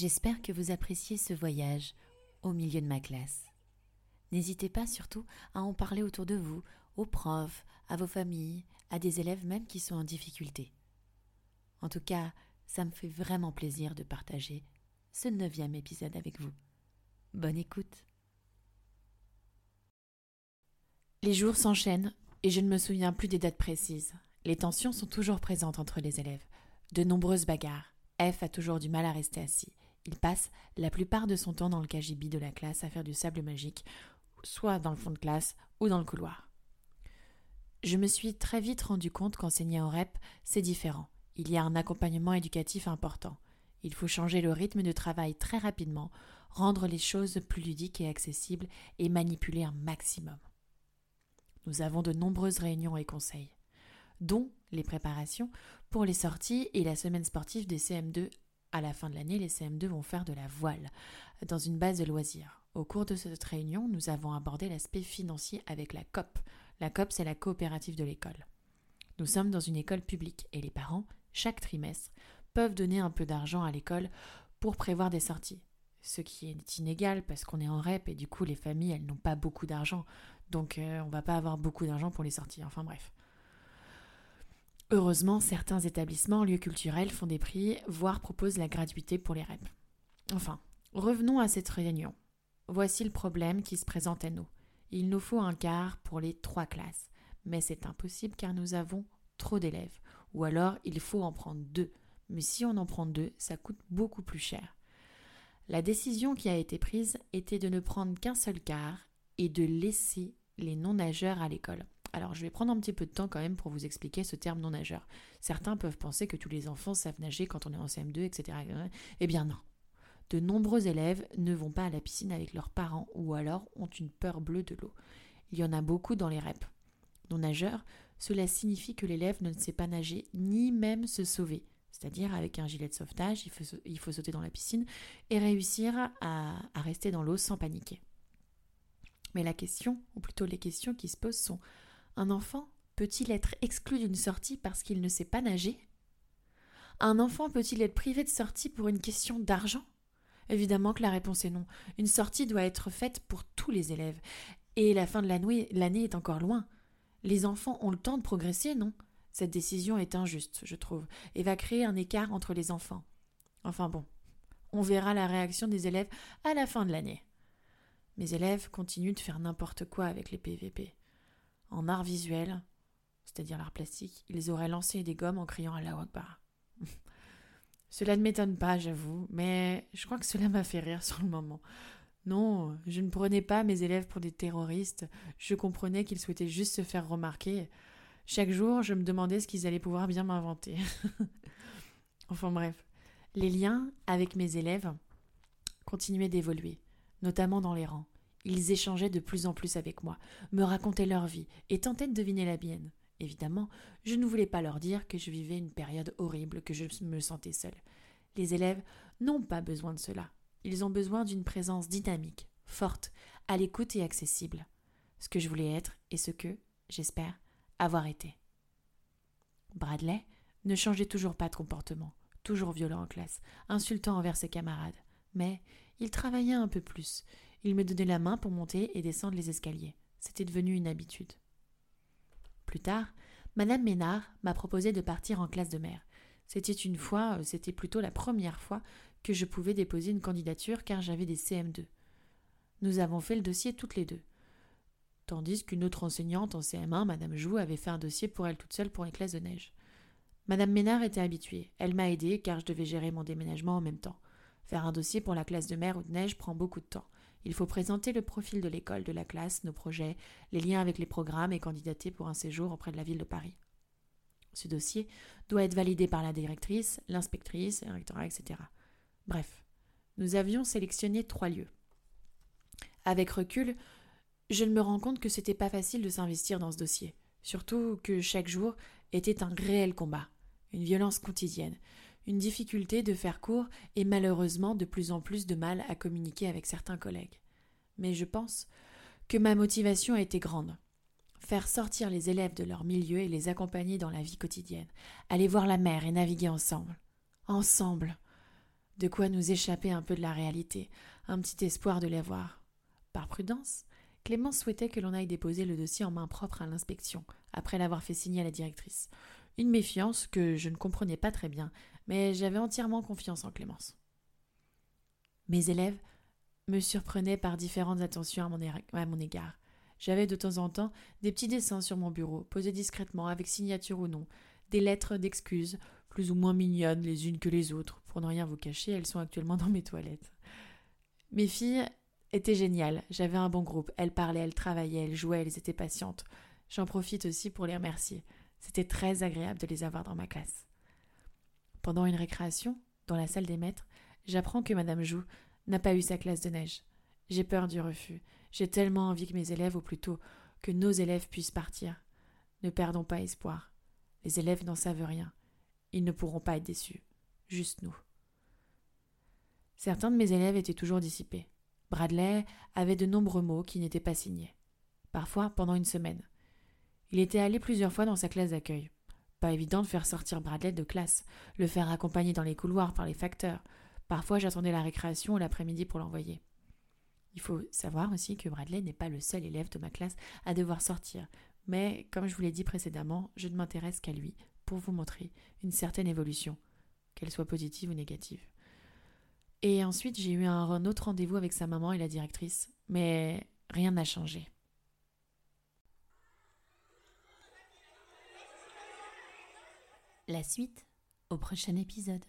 J'espère que vous appréciez ce voyage au milieu de ma classe. N'hésitez pas surtout à en parler autour de vous, aux profs, à vos familles, à des élèves même qui sont en difficulté. En tout cas, ça me fait vraiment plaisir de partager ce neuvième épisode avec vous. Bonne écoute. Les jours s'enchaînent et je ne me souviens plus des dates précises. Les tensions sont toujours présentes entre les élèves. De nombreuses bagarres. F a toujours du mal à rester assis. Il passe la plupart de son temps dans le cagibi de la classe à faire du sable magique, soit dans le fond de classe ou dans le couloir. Je me suis très vite rendu compte qu'enseigner en REP, c'est différent. Il y a un accompagnement éducatif important. Il faut changer le rythme de travail très rapidement, rendre les choses plus ludiques et accessibles et manipuler un maximum. Nous avons de nombreuses réunions et conseils, dont les préparations pour les sorties et la semaine sportive des CM2. À la fin de l'année, les CM2 vont faire de la voile dans une base de loisirs. Au cours de cette réunion, nous avons abordé l'aspect financier avec la COP. La COP, c'est la coopérative de l'école. Nous sommes dans une école publique et les parents, chaque trimestre, peuvent donner un peu d'argent à l'école pour prévoir des sorties. Ce qui est inégal parce qu'on est en REP et du coup les familles elles n'ont pas beaucoup d'argent. Donc euh, on va pas avoir beaucoup d'argent pour les sorties. Enfin bref. Heureusement, certains établissements, lieux culturels font des prix, voire proposent la gratuité pour les REP. Enfin, revenons à cette réunion. Voici le problème qui se présente à nous. Il nous faut un quart pour les trois classes, mais c'est impossible car nous avons trop d'élèves, ou alors il faut en prendre deux, mais si on en prend deux, ça coûte beaucoup plus cher. La décision qui a été prise était de ne prendre qu'un seul quart et de laisser les non-nageurs à l'école. Alors, je vais prendre un petit peu de temps quand même pour vous expliquer ce terme non-nageur. Certains peuvent penser que tous les enfants savent nager quand on est en CM2, etc. Eh bien non. De nombreux élèves ne vont pas à la piscine avec leurs parents ou alors ont une peur bleue de l'eau. Il y en a beaucoup dans les REP. Non-nageur, cela signifie que l'élève ne sait pas nager ni même se sauver. C'est-à-dire avec un gilet de sauvetage, il faut, sauter dans la piscine et réussir à rester dans l'eau sans paniquer. Mais la question, ou plutôt les questions qui se posent sont un enfant peut-il être exclu d'une sortie parce qu'il ne sait pas nager? Un enfant peut-il être privé de sortie pour une question d'argent? Évidemment que la réponse est non. Une sortie doit être faite pour tous les élèves. Et la fin de l'année est encore loin. Les enfants ont le temps de progresser, non? Cette décision est injuste, je trouve, et va créer un écart entre les enfants. Enfin bon, on verra la réaction des élèves à la fin de l'année. Mes élèves continuent de faire n'importe quoi avec les PVP. En art visuel, c'est-à-dire l'art plastique, ils auraient lancé des gommes en criant à la Akbar. cela ne m'étonne pas, j'avoue, mais je crois que cela m'a fait rire sur le moment. Non, je ne prenais pas mes élèves pour des terroristes, je comprenais qu'ils souhaitaient juste se faire remarquer. Chaque jour, je me demandais ce qu'ils allaient pouvoir bien m'inventer. enfin bref, les liens avec mes élèves continuaient d'évoluer, notamment dans les rangs. Ils échangeaient de plus en plus avec moi, me racontaient leur vie et tentaient de deviner la mienne. Évidemment, je ne voulais pas leur dire que je vivais une période horrible, que je me sentais seule. Les élèves n'ont pas besoin de cela. Ils ont besoin d'une présence dynamique, forte, à l'écoute et accessible. Ce que je voulais être et ce que, j'espère, avoir été. Bradley ne changeait toujours pas de comportement, toujours violent en classe, insultant envers ses camarades. Mais il travaillait un peu plus. Il me donnait la main pour monter et descendre les escaliers. C'était devenu une habitude. Plus tard, Madame Ménard m'a proposé de partir en classe de mère. C'était une fois, euh, c'était plutôt la première fois que je pouvais déposer une candidature car j'avais des CM2. Nous avons fait le dossier toutes les deux. Tandis qu'une autre enseignante en CM1, Madame Jou, avait fait un dossier pour elle toute seule pour les classes de neige. Madame Ménard était habituée. Elle m'a aidée car je devais gérer mon déménagement en même temps. Faire un dossier pour la classe de mer ou de neige prend beaucoup de temps. Il faut présenter le profil de l'école, de la classe, nos projets, les liens avec les programmes et candidater pour un séjour auprès de la ville de Paris. Ce dossier doit être validé par la directrice, l'inspectrice, le rectorat, etc. Bref, nous avions sélectionné trois lieux. Avec recul, je me rends compte que c'était pas facile de s'investir dans ce dossier, surtout que chaque jour était un réel combat, une violence quotidienne, une difficulté de faire court et malheureusement de plus en plus de mal à communiquer avec certains collègues. Mais je pense que ma motivation a été grande. Faire sortir les élèves de leur milieu et les accompagner dans la vie quotidienne, aller voir la mer et naviguer ensemble. Ensemble. De quoi nous échapper un peu de la réalité, un petit espoir de les voir. Par prudence, Clémence souhaitait que l'on aille déposer le dossier en main propre à l'inspection, après l'avoir fait signer à la directrice. Une méfiance que je ne comprenais pas très bien, mais j'avais entièrement confiance en Clémence. Mes élèves me surprenaient par différentes attentions à mon, à mon égard. J'avais de temps en temps des petits dessins sur mon bureau, posés discrètement, avec signature ou non, des lettres d'excuses, plus ou moins mignonnes les unes que les autres. Pour ne rien vous cacher, elles sont actuellement dans mes toilettes. Mes filles étaient géniales, j'avais un bon groupe, elles parlaient, elles travaillaient, elles jouaient, elles étaient patientes. J'en profite aussi pour les remercier. C'était très agréable de les avoir dans ma classe. Pendant une récréation, dans la salle des maîtres, j'apprends que Madame Joux n'a pas eu sa classe de neige. J'ai peur du refus. J'ai tellement envie que mes élèves, ou plutôt que nos élèves puissent partir. Ne perdons pas espoir. Les élèves n'en savent rien. Ils ne pourront pas être déçus. Juste nous. Certains de mes élèves étaient toujours dissipés. Bradley avait de nombreux mots qui n'étaient pas signés. Parfois pendant une semaine. Il était allé plusieurs fois dans sa classe d'accueil. Pas évident de faire sortir Bradley de classe, le faire accompagner dans les couloirs par les facteurs. Parfois j'attendais la récréation ou l'après-midi pour l'envoyer. Il faut savoir aussi que Bradley n'est pas le seul élève de ma classe à devoir sortir, mais comme je vous l'ai dit précédemment, je ne m'intéresse qu'à lui pour vous montrer une certaine évolution, qu'elle soit positive ou négative. Et ensuite, j'ai eu un autre rendez-vous avec sa maman et la directrice, mais rien n'a changé. La suite au prochain épisode.